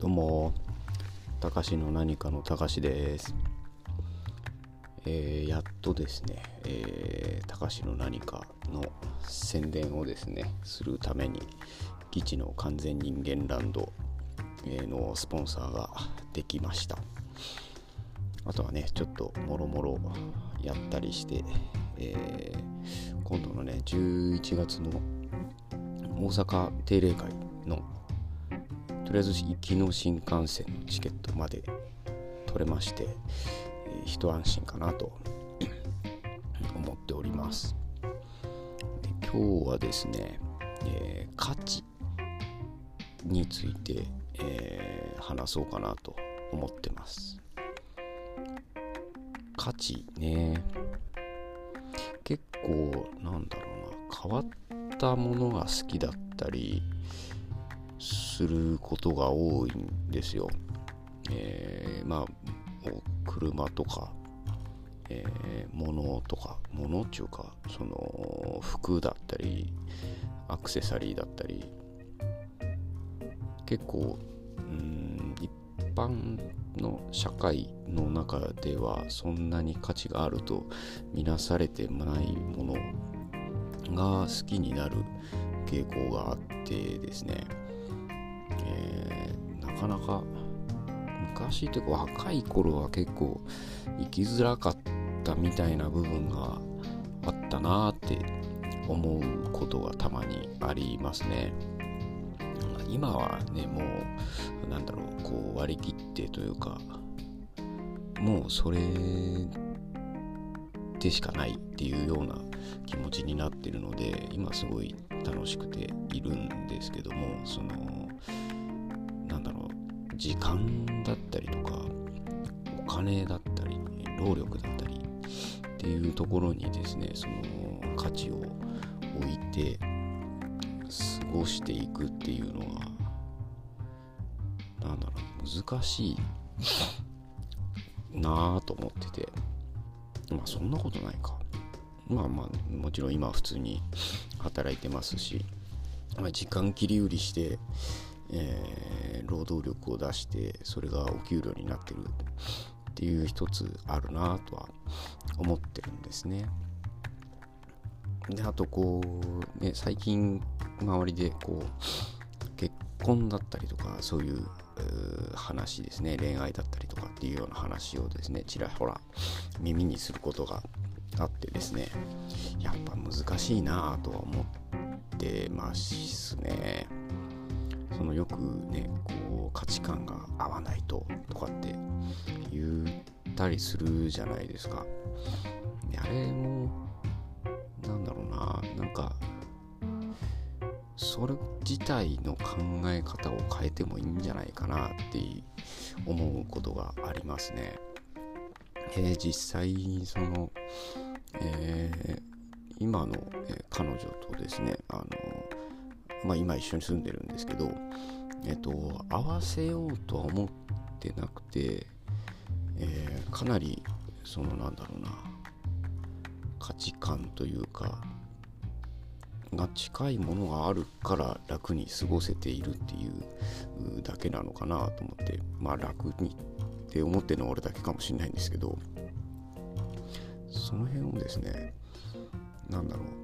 どうも、たかしの何かのたかしです。えー、やっとですね、えー、たかしの何かの宣伝をですね、するために、基地の完全人間ランドのスポンサーができました。あとはね、ちょっともろもろやったりして、えー、今度のね、11月の大阪定例会のりあえず行きの新幹線のチケットまで取れまして、えー、一安心かなと 思っております。で今日はですね、えー、価値について、えー、話そうかなと思ってます。価値ね結構なんだろうな変わったものが好きだったりすることが多いんですよ。えー、まあ車とか、えー、物とか物っていうかその服だったりアクセサリーだったり結構うん一般の社会の中ではそんなに価値があると見なされてないものが好きになる傾向があってですねえー、なかなか昔というか若い頃は結構生きづらかったみたいな部分があったなって思うことがたまにありますね。今はね、もう、なんだろう、こう割り切ってというか、もうそれでしかないっていうような気持ちになってるので、今すごい楽しくているんですけども、その、時間だったりとかお金だったり労力だったりっていうところにですねその価値を置いて過ごしていくっていうのはなんだろう難しいなぁと思ってて。まあそんなことないか。まあまあもちろん今普通に働いてますし、まあ、時間切り売りしてえー、労働力を出してそれがお給料になってるっていう一つあるなとは思ってるんですね。であとこう、ね、最近周りでこう結婚だったりとかそういう話ですね恋愛だったりとかっていうような話をですねちらほら耳にすることがあってですねやっぱ難しいなとは思ってますね。そのよくねこう価値観が合わないととかって言ったりするじゃないですか。であれもなんだろうななんかそれ自体の考え方を変えてもいいんじゃないかなって思うことがありますね。え、実際その、えー、今の、え、彼女とですねあのまあ、今一緒に住んでるんですけど、えっと、合わせようとは思ってなくて、えー、かなりそのなんだろうな価値観というかが近いものがあるから楽に過ごせているっていうだけなのかなと思ってまあ楽にって思ってるのは俺だけかもしれないんですけどその辺をですね何だろう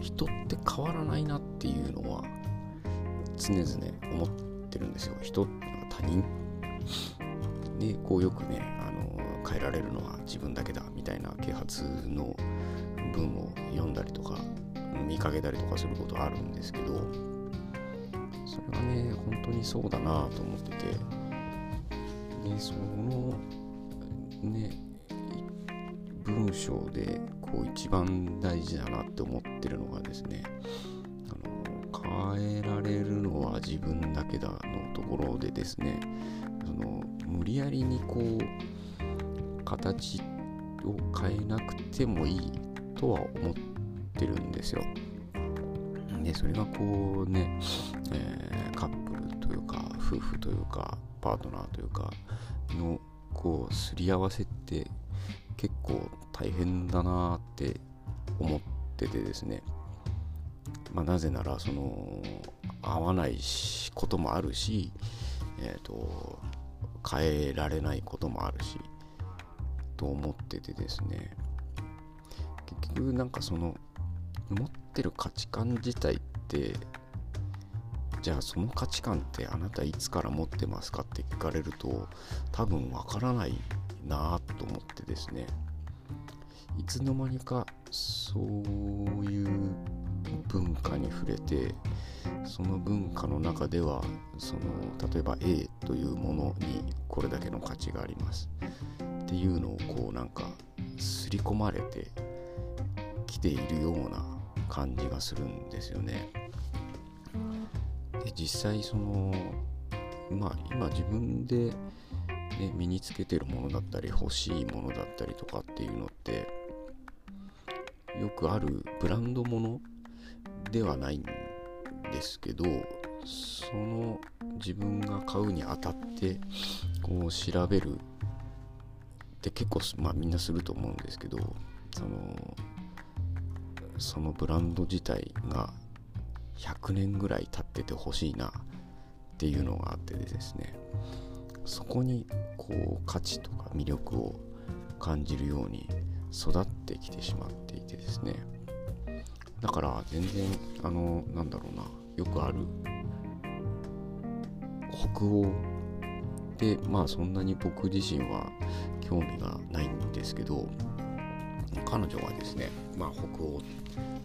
人って変わらないなっていうのは常々思ってるんですよ。人ってのは他人。でこうよくねあの変えられるのは自分だけだみたいな啓発の文を読んだりとか見かけたりとかすることあるんですけどそれはね本当にそうだなと思ってて。でそのね文章でこう一番大事だなって思ってるのがですねあの変えられるのは自分だけだのところでですねその無理やりにこう形を変えなくてもいいとは思ってるんですよ。でそれがこうね、えー、カップルというか夫婦というかパートナーというかのこうすり合わせって結構大変だなって思っててですね、まあ、なぜならその合わないこともあるし、えーと、変えられないこともあるしと思っててですね。結局なんかその持ってる価値観自体ってじゃあその価値観ってあなたいつから持ってますかって聞かれると多分わからないなと思ってですね。いつの間にかそういう文化に触れてその文化の中ではその例えば A というものにこれだけの価値がありますっていうのをこうなんか刷り込まれてきているような感じがするんですよね。で実際そのまあ今自分で、ね、身につけてるものだったり欲しいものだったりとかっていうのってよくあるブランドものではないんですけどその自分が買うにあたってこう調べるって結構まあみんなすると思うんですけどそのそのブランド自体が100年ぐらい経っててほしいなっていうのがあってですねそこにこう価値とか魅力を感じるように育ってきてしまっていてですね。だから全然あのなんだろうな。よくある北欧。でまあそんなに僕自身は興味がないんですけど彼女はですねまあ北欧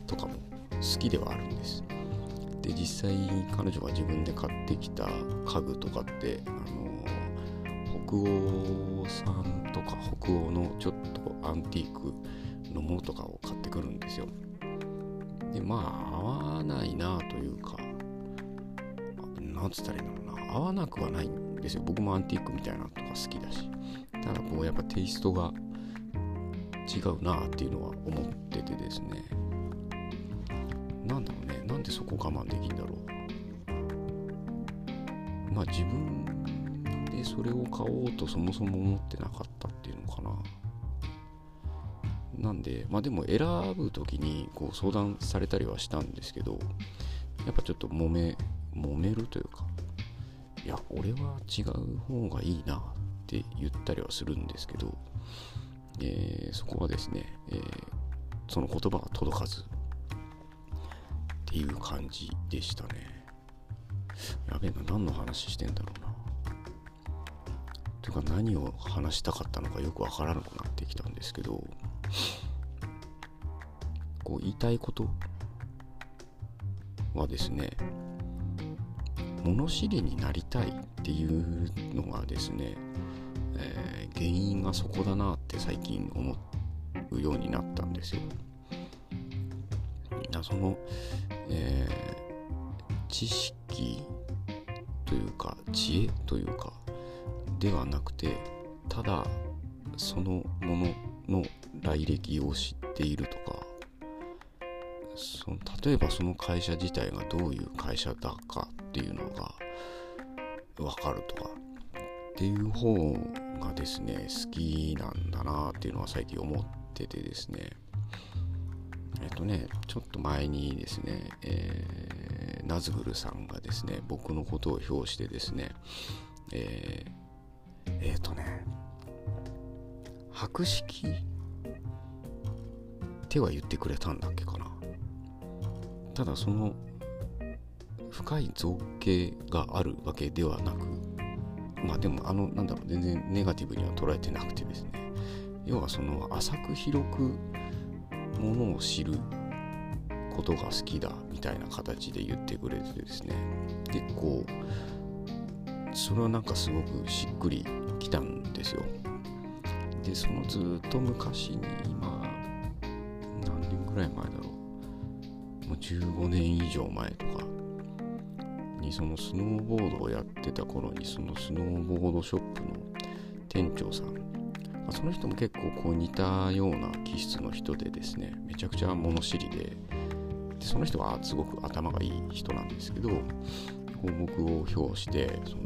とかも好きではあるんです。で実際彼女が自分で買ってきた家具とかってあの北欧産とか北欧のちょっとアンティークのものとかを買ってくるんですよ。でまあ合わないなというかなんつったらいいんだろうな。合わなくはないんですよ。僕もアンティークみたいなのとか好きだし。ただこうやっぱテイストが違うなっていうのは思っててですね。なんだろうね。なんでそこ我慢できんだろう。まあ自分それを買おうとそもそも思ってなかったっていうのかななんでまあでも選ぶ時にこう相談されたりはしたんですけどやっぱちょっと揉め揉めるというかいや俺は違う方がいいなって言ったりはするんですけど、えー、そこはですね、えー、その言葉が届かずっていう感じでしたね。やべえな、何の話してんだろうな。というか何を話したかったのかよくわからなくなってきたんですけど、こう言いたいことはですね、物知りになりたいっていうのがですね、えー、原因がそこだなって最近思うようになったんですよ。そのえー、知識というか知恵というかではなくてただそのものの来歴を知っているとかその例えばその会社自体がどういう会社だかっていうのが分かるとかっていう方がですね好きなんだなっていうのは最近思っててですね。えっとね、ちょっと前にですね、えー、ナズグルさんがですね、僕のことを表してですね、えー、えー、とね、博識？っては言ってくれたんだっけかな。ただその深い造形があるわけではなく、まあでもあの、なんだろう、全然ネガティブには捉えてなくてですね、要はその浅く広くものを知ることが好きだみたいな形で言ってくれてですね。結構それはなんかすごくしっくりきたんですよ。でそのずっと昔に今何年ぐらい前だろう。もう15年以上前とか。にそのスノーボードをやってた頃にそのスノーボードショップの店長さん。ま、その人も結構こう似たような気質の人でですねめちゃくちゃ物知りで。でその人はすごく頭がいい人なんですけどこう僕を評してその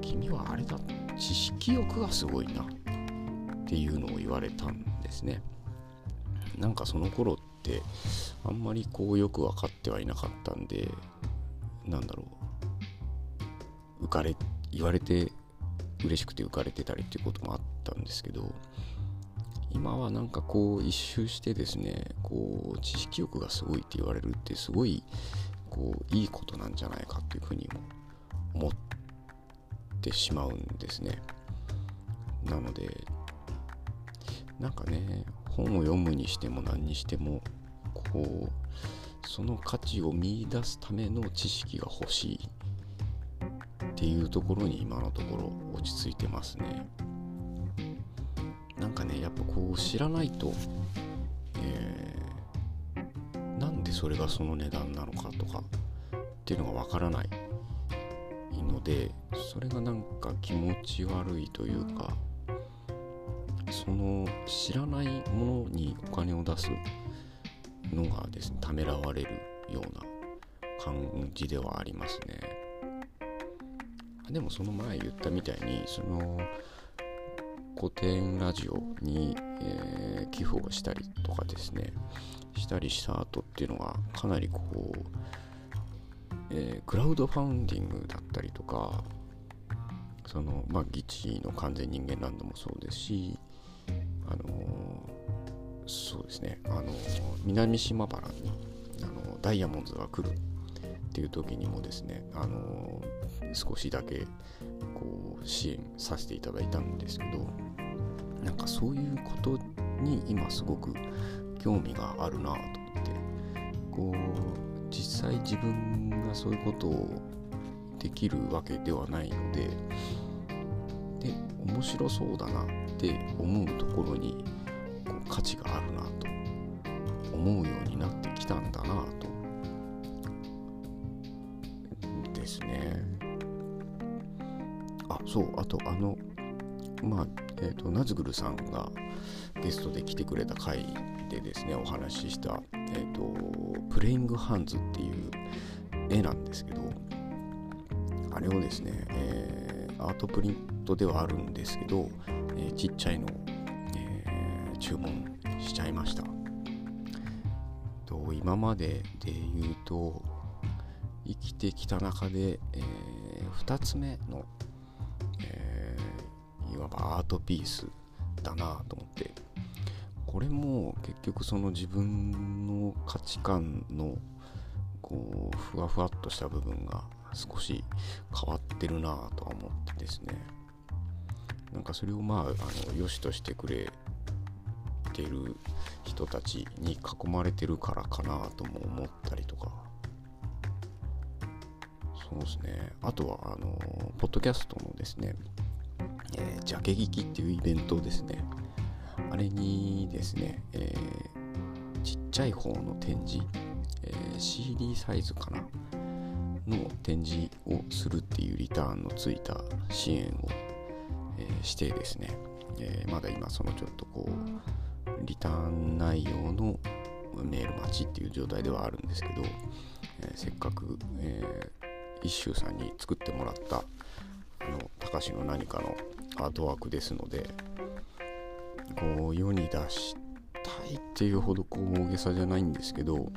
君はあれだ知識欲がすごいな。っていうのを言われたんですね。なんかその頃ってあんまりこうよく分かってはいなかったんでなんだろう。浮かれ言われて嬉しくて浮かれてたりっていうこともあったんですけど今はなんかこう一周してですねこう知識欲がすごいって言われるってすごいこういいことなんじゃないかっていうふうにも思ってしまうんですね。なのでなんかね本を読むにしても何にしてもこうその価値を見いだすための知識が欲しいっていうところに今のところ落ち着いてますね。なんかねやっぱこう知らないと、えー、なんでそれがその値段なのかとかっていうのがわからない。でそれがなんか気持ち悪いというかその知らないものにお金を出すのがですねためらわれるような感じではありますね。でもその前言ったみたいにその古典ラジオに、えー、寄付をしたりとかですねしたりした後っていうのがかなりこう、えー、クラウドファンディングだったりとかそのまあ議地の完全人間ランドもそうですしあのそうですねあの南島原にあのダイヤモンドが来るっていう時にもですねあの少しだけこう支援させていただいたんですけどなんかそういうことに今すごく興味があるなと思ってこう実際自分がそういうことをできるわけではないのでで面白そうだなって思うところにこう価値があるなと思うようになってきたんだなとですね。あそうあとあのまあえーと、ナズグルさんがゲストで来てくれた回でですねお話しした、えーと「プレイングハンズ」っていう絵なんですけどあれをですね、えー、アートプリントではあるんですけど、えー、ちっちゃいのを、えー、注文しちゃいました。と今までで言うと生きてきた中で、え2つ目のわばアートピースだなと思って。これも結局その自分の価値観のこうふわふわっとした部分が少し変わってるなとは思ってですね。なんかそれをまああの良しとしてくれてる人たちに囲まれてるからかなとも思ったりとか。そうですね。あとはあのポッドキャストのですねえー、ジャケ聞きっていうイベントですね。あれにですね、えー、ちっちゃい方の展示、えー、CD サイズかな？の展示をするっていうリターンのついた支援を、えー、してですね、え、まだ今そのちょっとこうリターン内容のメール待ちっていう状態ではあるんですけど、え、せっかく、えー、一周さんに作ってもらったあの高橋の何かのアートワークですのでこう世に出したいっていうほどこう大げさじゃないんですけども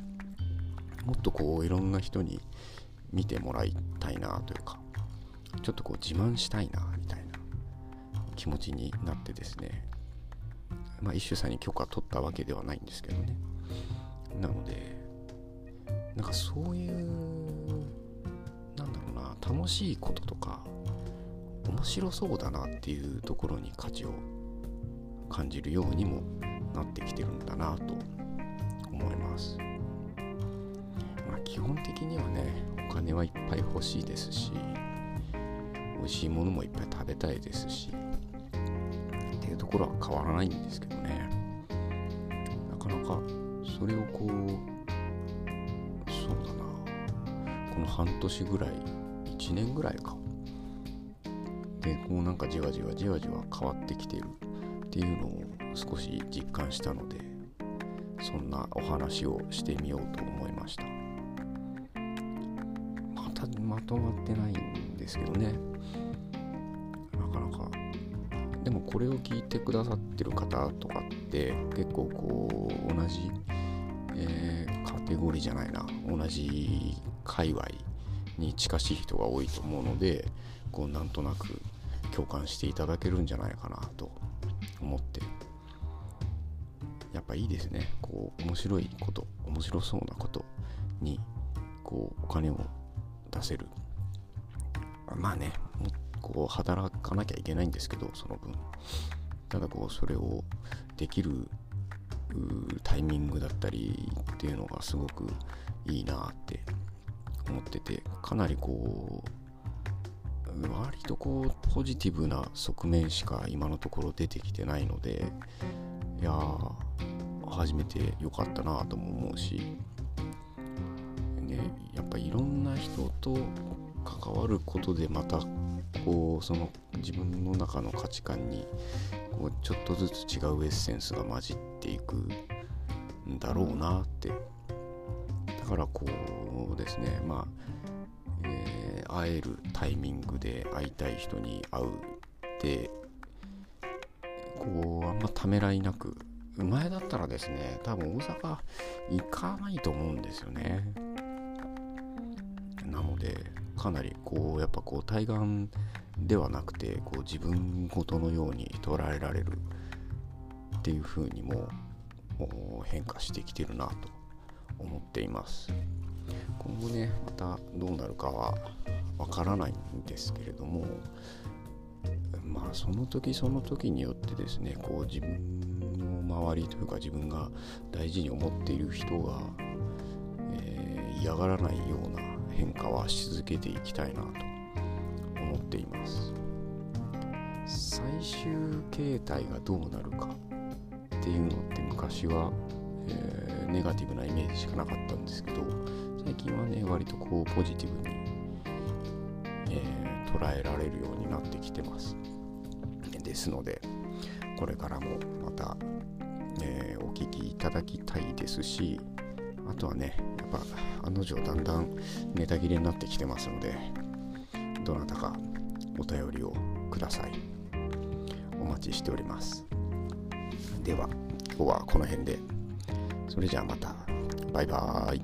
っとこういろんな人に見てもらいたいなというかちょっとこう自慢したいなみたいな気持ちになってですねまあ一種さんに許可取ったわけではないんですけどね。なのでなんかそういうなんだろうな楽しいこととか面白そうだなっていうところに価値を感じるようにもなってきてるんだなと思います。まあ、基本的にはねお金はいっぱい欲しいですし美味しいものもいっぱい食べたいですしっていうところは変わらないんですけどねなかなかそれをこうそうだなこの半年ぐらい1年ぐらいかでこうなんかじわじわじわじわ変わってきてるっていうのを少し実感したのでそんなお話をしてみようと思いました。またまとまってないんですけどね。なかなか。でもこれを聞いてくださってる方とかって結構こう同じ、えー、カテゴリーじゃないな。同じ界隈に近しい人が多いと思うのでこうなんとなく共感していただけるんじゃないかなと思って。やっぱいいですね。こう面白いこと面白そうなことにこうお金を出せる。まあねこう働かなきゃいけないんですけどその分。ただこうそれをできるタイミングだったりっていうのがすごくいいなって思っててかなりこう割とこうポジティブな側面しか今のところ出てきてないのでいや初めてよかったなとも思うし、ね、やっぱいろんな人と関わることでまたこうその自分の中の価値観にこうちょっとずつ違うエッセンスが混じっていくんだろうなって。だからこうですねまあ、えー、会えるタイミングで会いたい人に会うってこうあんまためらいなく前だったらですね多分大阪行かないと思うんですよね。なのでかなりこうやっぱこう対岸ではなくてこう自分ごとのように捉えられるっていう風にも変化してきてるなと思っています。今後ねまたどうなるかはわからないんですけれどもまあその時その時によってですねこう自分の周りというか自分が大事に思っている人が、えー、嫌がらないような変化はし続けていきたいなと思っています。最終形態がどうなるかっていうのって昔は、えー、ネガティブなイメージしかなかったんですけど近はね割とこうポジティブに、えー、捉えられるようになってきてます。ですのでこれからもまた、えー、お聞きいただきたいですしあとはねやっぱ案の定だんだんネタ切れになってきてますのでどなたかお便りをください。お待ちしております。では今日はこの辺で。それじゃあまた。バイバーイ。